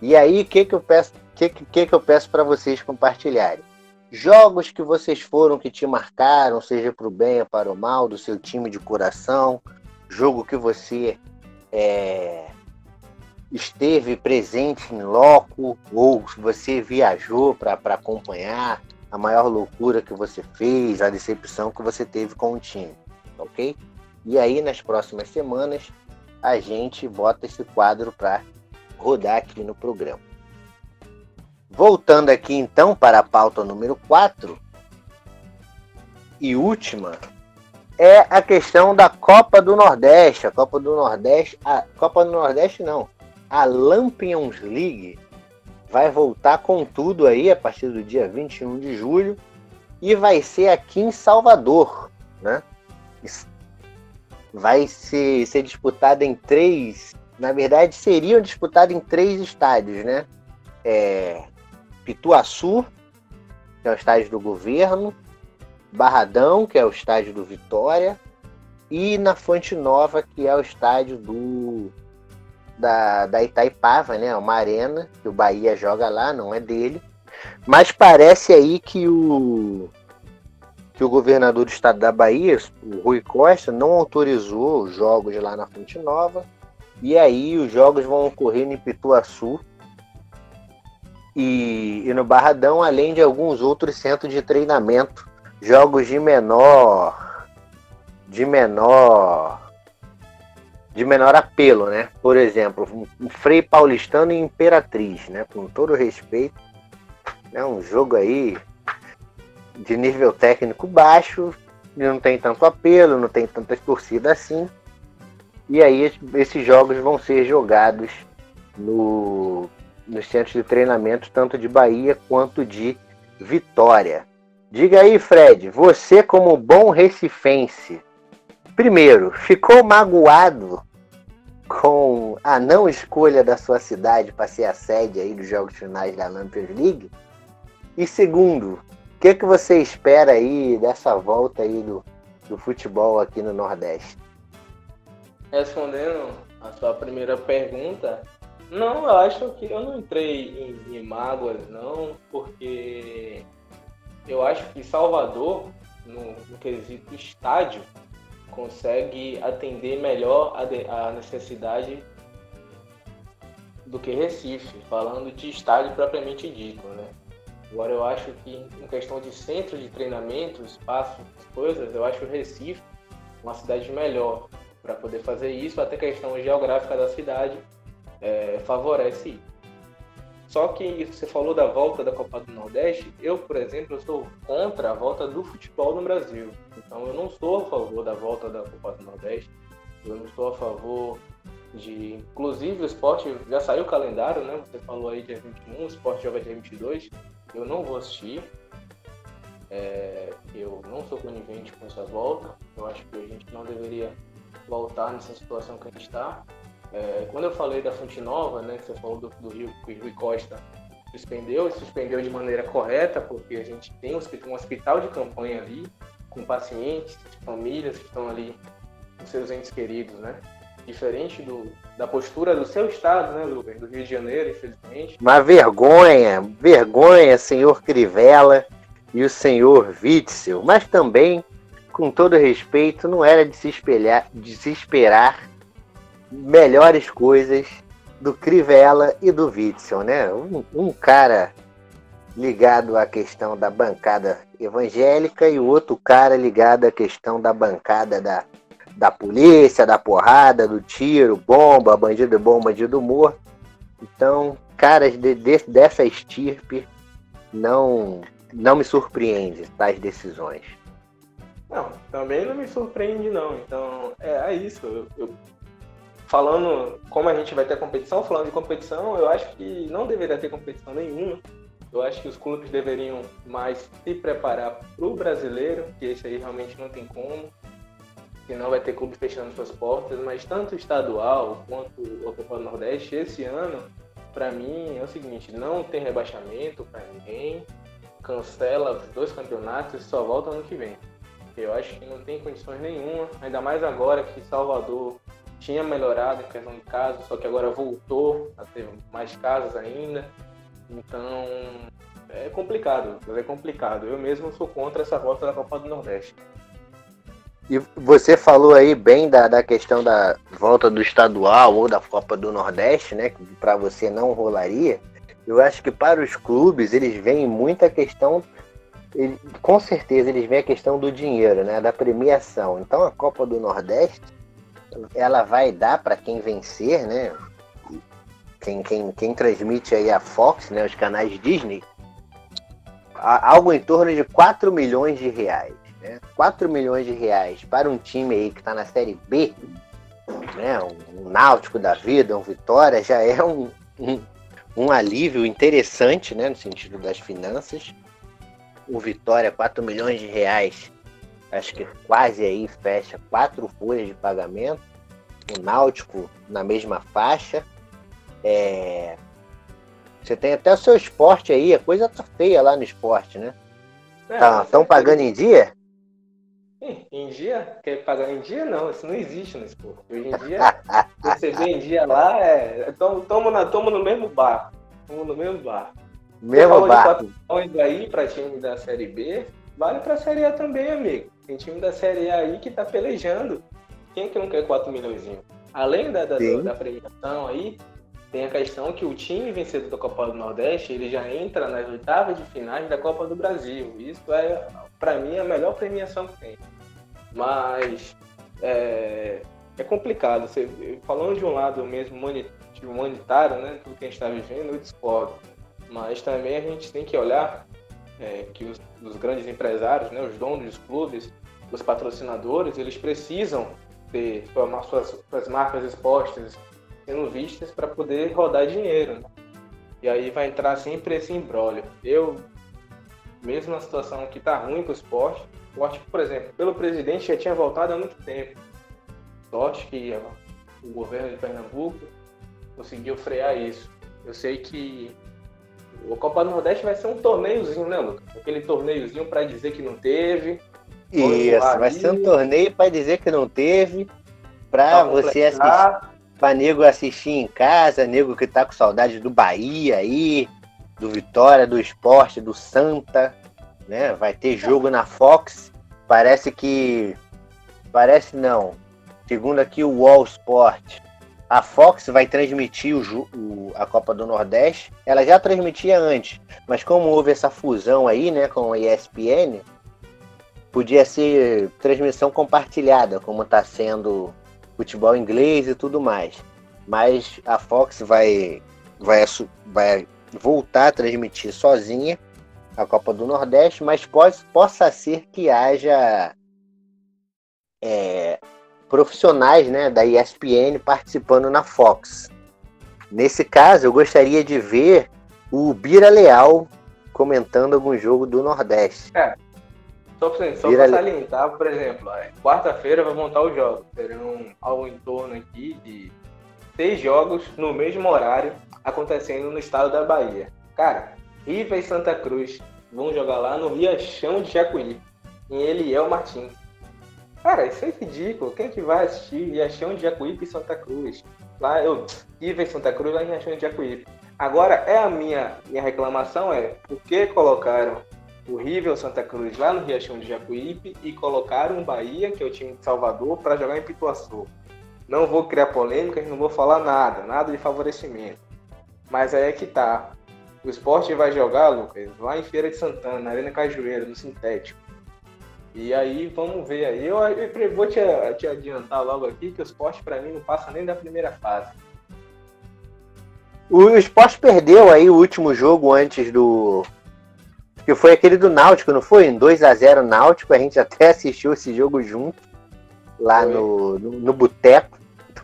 Speaker 1: E aí, o que, que eu peço, que, que, que eu peço para vocês compartilharem? Jogos que vocês foram que te marcaram, seja para o bem ou para o mal, do seu time de coração, jogo que você é, esteve presente em loco, ou você viajou para acompanhar, a maior loucura que você fez, a decepção que você teve com o time ok? E aí, nas próximas semanas, a gente bota esse quadro para rodar aqui no programa. Voltando aqui então para a pauta número 4 e última, é a questão da Copa do Nordeste. A Copa do Nordeste, a Copa do Nordeste não, a Lampions League vai voltar com tudo aí a partir do dia 21 de julho e vai ser aqui em Salvador, né? vai ser, ser disputada em três. Na verdade, seriam disputados em três estádios, né? É, Pituaçu, que é o estádio do governo, Barradão, que é o estádio do Vitória, e na Fonte Nova, que é o estádio do da, da Itaipava, né? Uma arena que o Bahia joga lá, não é dele. Mas parece aí que o que o governador do estado da Bahia, o Rui Costa, não autorizou os jogos lá na Fonte Nova. E aí os jogos vão ocorrer em Pituaçu e, e no Barradão, além de alguns outros centros de treinamento, jogos de menor de menor de menor apelo, né? Por exemplo, um Frei Paulistano e Imperatriz, né? Com todo respeito, é um jogo aí de nível técnico baixo, não tem tanto apelo, não tem tanta torcida assim. E aí esses jogos vão ser jogados no, nos centros de treinamento, tanto de Bahia quanto de Vitória. Diga aí, Fred, você como bom recifense, primeiro, ficou magoado com a não escolha da sua cidade para ser a sede aí dos jogos finais da Lampions League? E segundo, o que, que você espera aí dessa volta aí do, do futebol aqui no Nordeste?
Speaker 2: Respondendo a sua primeira pergunta, não, eu acho que eu não entrei em, em mágoas, não, porque eu acho que Salvador, no, no quesito estádio, consegue atender melhor a, de, a necessidade do que Recife, falando de estádio propriamente dito, né? Agora eu acho que em questão de centro de treinamento, espaço, coisas, eu acho o Recife uma cidade melhor para poder fazer isso, até questão geográfica da cidade é, favorece Só que você falou da volta da Copa do Nordeste, eu, por exemplo, eu sou contra a volta do futebol no Brasil. Então eu não sou a favor da volta da Copa do Nordeste, eu não estou a favor de. Inclusive o esporte já saiu o calendário, né? Você falou aí dia 21, o esporte joga dia 22 eu não vou assistir. É, eu não sou conivente com essa volta. Eu acho que a gente não deveria voltar nessa situação que a gente está. É, quando eu falei da Fonte Nova, né, que você falou do, do Rio, que o Rui Costa suspendeu, e suspendeu de maneira correta, porque a gente tem um hospital de campanha ali, com pacientes, famílias que estão ali com seus entes queridos, né? diferente do, da postura do seu estado, né, do, do Rio de Janeiro, infelizmente.
Speaker 1: Uma vergonha, vergonha, senhor Crivella e o senhor Witzel, mas também com todo respeito, não era de se, espelhar, de se esperar melhores coisas do Crivella e do Witzel, né? Um, um, cara ligado à questão da bancada evangélica e o outro cara ligado à questão da bancada da, da polícia, da porrada, do tiro, bomba, bandido bom, bandido morto. Então, caras de, de, dessa estirpe não, não me surpreende tais decisões.
Speaker 2: Não, também não me surpreende não. Então, é, é isso. Eu, eu, falando como a gente vai ter competição, falando de competição, eu acho que não deveria ter competição nenhuma. Eu acho que os clubes deveriam mais se preparar para o brasileiro, que esse aí realmente não tem como. Senão vai ter clube fechando suas portas, mas tanto o estadual quanto o Copa Nordeste, esse ano, para mim é o seguinte, não tem rebaixamento para ninguém, cancela os dois campeonatos e só volta ano que vem. Eu acho que não tem condições nenhuma, ainda mais agora que Salvador tinha melhorado em questão de casos, só que agora voltou a ter mais casos ainda. Então é complicado, é complicado. Eu mesmo sou contra essa volta da Copa do Nordeste.
Speaker 1: E você falou aí bem da, da questão da volta do estadual ou da Copa do Nordeste, né? Que para você não rolaria. Eu acho que para os clubes eles veem muita questão ele, com certeza eles veem a questão do dinheiro, né, da premiação. Então a Copa do Nordeste ela vai dar para quem vencer, né? Quem, quem, quem transmite aí a Fox, né, os canais Disney, algo em torno de 4 milhões de reais. Né? 4 milhões de reais para um time aí que está na Série B, né, um, Náutico da vida, um Vitória, já é um, um, um alívio interessante né, no sentido das finanças o Vitória 4 milhões de reais, acho que quase aí fecha quatro folhas de pagamento. O Náutico na mesma faixa. É... Você tem até o seu esporte aí, a coisa tá feia lá no esporte, né? Estão é, tá, pagando em dia?
Speaker 2: Em dia? Quer pagar em dia? Não, isso não existe no esporte. Hoje em dia, (laughs) receber em dia lá é. Tamo, no mesmo bar. Tamo no mesmo bar.
Speaker 1: Mesmo.
Speaker 2: De aí para time da Série B, vale para a Série A também, amigo. Tem time da Série A aí que tá pelejando. Quem é que não quer 4 milhões? Além da, da, da, premiação aí, tem a questão que o time vencedor da Copa do Nordeste, ele já entra nas oitavas de finais da Copa do Brasil. Isso é, para mim, a melhor premiação que tem. Mas é, é complicado. Você, falando de um lado mesmo humanitário, né, tudo que a gente está vivendo, eu discordo. Mas também a gente tem que olhar é, que os, os, grandes empresários, né, os donos dos clubes, os patrocinadores, eles precisam ter suas, suas marcas expostas, sendo vistas para poder rodar dinheiro. Né? E aí vai entrar sempre esse embrólio. Eu, mesmo na situação que está ruim para o esporte, que, por exemplo, pelo presidente já tinha voltado há muito tempo. Sorte que o governo de Pernambuco conseguiu frear isso. Eu sei que o Copa do Nordeste vai ser um torneiozinho, né, Lucas? Aquele torneiozinho para dizer que não teve.
Speaker 1: Isso, vai ser um torneio para dizer que não teve, para você assistir, para nego assistir em casa, nego que tá com saudade do Bahia aí, do Vitória, do Esporte, do Santa, né? Vai ter jogo na Fox. Parece que parece não. Segundo aqui o Wall Sport, a Fox vai transmitir o, o, a Copa do Nordeste. Ela já transmitia antes, mas como houve essa fusão aí, né, com a ESPN, podia ser transmissão compartilhada, como está sendo futebol inglês e tudo mais. Mas a Fox vai, vai, vai voltar a transmitir sozinha a Copa do Nordeste, mas pode, possa ser que haja é, profissionais né, da ESPN participando na Fox. Nesse caso, eu gostaria de ver o Bira Leal comentando algum jogo do Nordeste.
Speaker 2: É. Só, só para salientar, por exemplo, quarta-feira vai montar os jogos. Terão algo em torno aqui de seis jogos no mesmo horário acontecendo no estado da Bahia. Cara, River e Santa Cruz vão jogar lá no Riachão de Jacuí, em Eliel Martins. Cara, isso é ridículo. Quem que vai assistir Riachão de Jacuípe e Santa Cruz? Lá eu tive em Santa Cruz, lá em Riachão de Jacuípe. Agora, é a minha, minha reclamação é por que colocaram o River, o Santa Cruz lá no Riachão de Jacuípe e colocaram o Bahia, que é o time de Salvador, para jogar em Pituaçu. Não vou criar polêmicas, não vou falar nada, nada de favorecimento. Mas aí é que tá. O esporte vai jogar, Lucas, lá em Feira de Santana, na Arena Cajueiro, no sintético. E aí, vamos ver aí. Eu, eu vou te, te, adiantar logo aqui que o esporte, para mim, não passa nem da primeira fase.
Speaker 1: O esporte perdeu aí o último jogo antes do. Que foi aquele do Náutico, não foi? Em 2 a 0 Náutico. A gente até (laughs) assistiu esse jogo junto lá foi. no, no, no Boteco.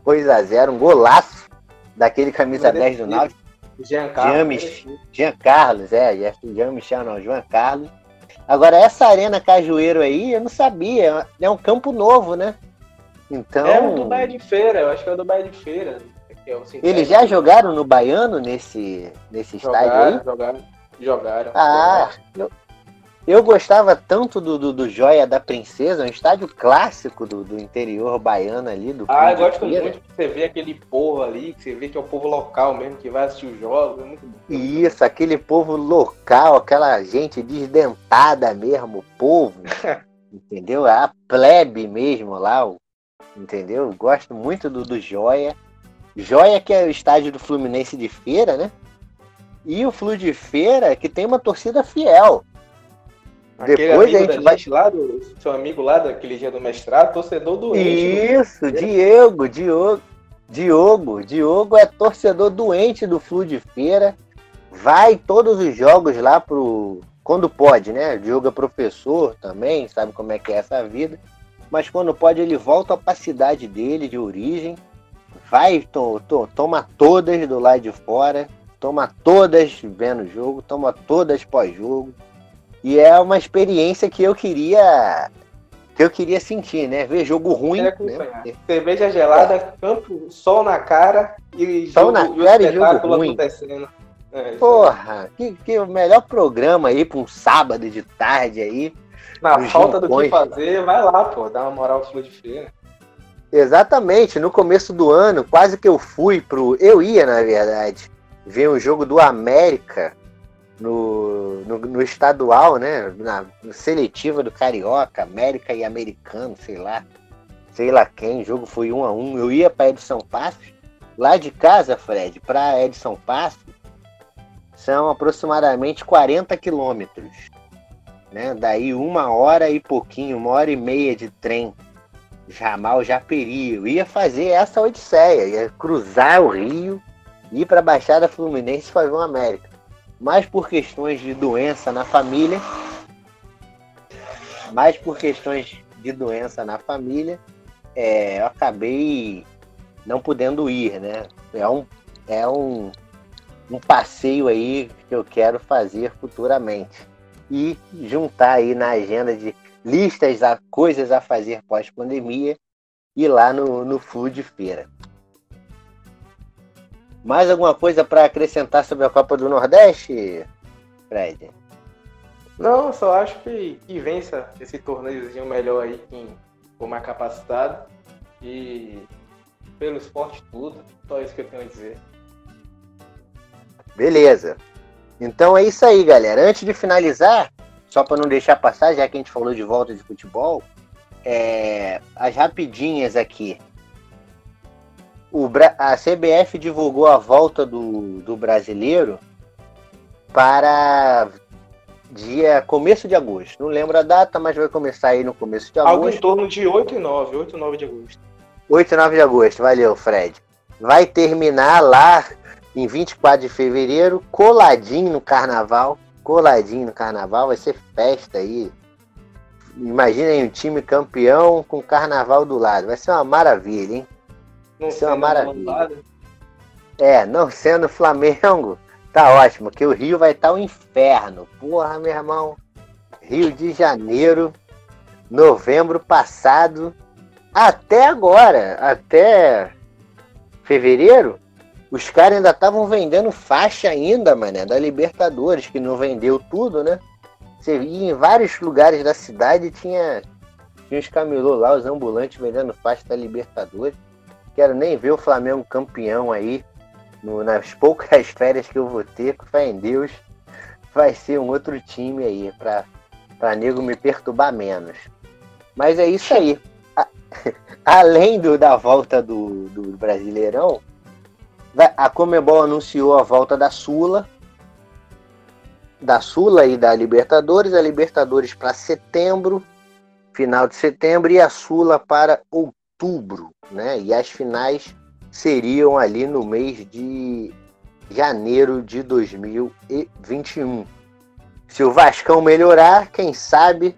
Speaker 1: 2 a 0 um golaço daquele camisa 10 do Náutico.
Speaker 2: Jean Carlos.
Speaker 1: Jean, Jean Carlos, é, Jean Michel não, João Carlos. Agora, essa Arena Cajueiro aí, eu não sabia. É um campo novo, né? Então.
Speaker 2: É o do Baía de Feira, eu acho que é o do Baía de Feira.
Speaker 1: É Eles já jogaram no Baiano nesse, nesse jogaram, estádio aí?
Speaker 2: Jogaram, jogaram.
Speaker 1: Ah, jogaram. Eu gostava tanto do, do, do, Joia da Princesa, um estádio clássico do, do interior baiano ali. Do
Speaker 2: ah, eu gosto muito que você vê aquele povo ali, que você vê que é o povo local mesmo, que vai assistir os jogos. É muito bom.
Speaker 1: Isso, aquele povo local, aquela gente desdentada mesmo, o povo. (laughs) entendeu? A plebe mesmo lá, entendeu? Gosto muito do, do Joia. Joia que é o estádio do Fluminense de Feira, né? E o Flu de Feira que tem uma torcida fiel.
Speaker 2: Aquele Depois a gente vai. Gente lá do seu amigo lá daquele dia do mestrado, torcedor doente.
Speaker 1: Isso, do... Diego, Diogo. Diogo, Diogo é torcedor doente do Flu de Feira. Vai todos os jogos lá pro. Quando pode, né? O Diogo é professor também, sabe como é que é essa vida. Mas quando pode, ele volta para a cidade dele, de origem. Vai, to, to, toma todas do lado de fora. Toma todas vendo o jogo, toma todas pós-jogo e é uma experiência que eu queria que eu queria sentir, né? Ver jogo ruim. Né?
Speaker 2: Cerveja gelada, é. campo, sol na cara e
Speaker 1: sol jogo, na cara e jogo ruim. acontecendo. É, Porra, que, que o melhor programa aí para um sábado de tarde aí.
Speaker 2: Na falta do que fazer, vai lá, pô, dá uma moral pro de feira.
Speaker 1: Exatamente, no começo do ano, quase que eu fui pro. Eu ia, na verdade, ver um jogo do América no, no, no, estadual, né? Na seletiva do Carioca, América e Americano, sei lá. Sei lá quem, o jogo foi um a um. Eu ia para Edson Passos. Lá de casa, Fred, para Edson Passos, são aproximadamente 40 quilômetros. Né? Daí uma hora e pouquinho, uma hora e meia de trem. Jamal Japeri. Eu ia fazer essa odisseia, ia cruzar o rio, ir para a Baixada Fluminense fazer um América mais por questões de doença na família, mais por questões de doença na família, é, eu acabei não podendo ir, né? É um, é um, um passeio aí que eu quero fazer futuramente. E juntar aí na agenda de listas a coisas a fazer pós-pandemia e lá no, no Flu de Feira. Mais alguma coisa para acrescentar sobre a Copa do Nordeste, Fred?
Speaker 2: Não, só acho que, que vença esse torneiozinho melhor aí, quem for mais capacitado. E pelo esporte tudo, só isso que eu tenho a dizer.
Speaker 1: Beleza. Então é isso aí, galera. Antes de finalizar, só para não deixar passar, já que a gente falou de volta de futebol, é, as rapidinhas aqui o, a CBF divulgou a volta do, do brasileiro para dia começo de agosto. Não lembro a data, mas vai começar aí no começo de agosto. Algo
Speaker 2: em torno de 8 e 9, 8 e 9 de agosto.
Speaker 1: 8 e 9 de agosto, valeu, Fred. Vai terminar lá em 24 de fevereiro, coladinho no carnaval. Coladinho no carnaval, vai ser festa aí. Imaginem um time campeão com carnaval do lado. Vai ser uma maravilha, hein? Não Isso é uma maravilha. É, não sendo Flamengo, tá ótimo, que o Rio vai estar tá um inferno. Porra, meu irmão. Rio de Janeiro, novembro passado, até agora, até fevereiro, os caras ainda estavam vendendo faixa ainda, mané, da Libertadores, que não vendeu tudo, né? Você ia em vários lugares da cidade tinha, tinha os camelô lá, os ambulantes vendendo faixa da Libertadores. Quero nem ver o Flamengo campeão aí no, nas poucas (laughs) férias que eu vou ter, com fé em Deus. vai ser um outro time aí, pra, pra nego me perturbar menos. Mas é isso aí. (laughs) Além do, da volta do, do Brasileirão, a Comebol anunciou a volta da Sula, da Sula e da Libertadores, a Libertadores para setembro, final de setembro, e a Sula para outubro, né? E as finais seriam ali no mês de janeiro de 2021. Se o Vascão melhorar, quem sabe,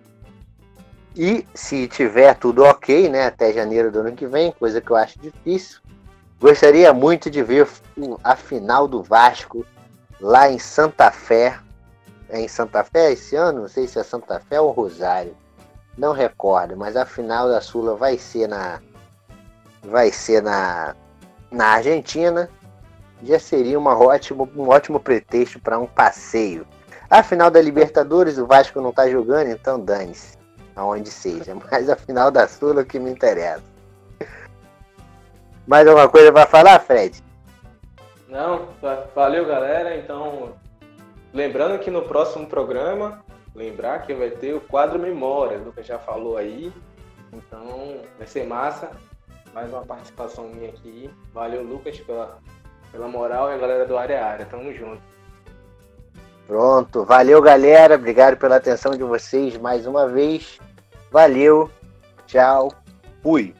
Speaker 1: e se tiver tudo ok, né, até janeiro do ano que vem, coisa que eu acho difícil, gostaria muito de ver a final do Vasco lá em Santa Fé. É em Santa Fé esse ano? Não sei se é Santa Fé ou Rosário. Não recordo, mas a final da Sula vai ser na vai ser na na Argentina, já seria uma ótimo, um ótimo pretexto para um passeio. A final da Libertadores, o Vasco não está jogando, então dane-se, aonde seja. (laughs) Mas a final da Sula é o que me interessa. Mais alguma coisa para falar, Fred?
Speaker 2: Não, valeu galera. Então, lembrando que no próximo programa, lembrar que vai ter o quadro Memória, o Lucas já falou aí. Então, vai ser massa mais uma participação minha aqui. Valeu, Lucas, pela, pela moral e a galera do Área Área. Tamo junto.
Speaker 1: Pronto. Valeu, galera. Obrigado pela atenção de vocês mais uma vez. Valeu. Tchau. Fui.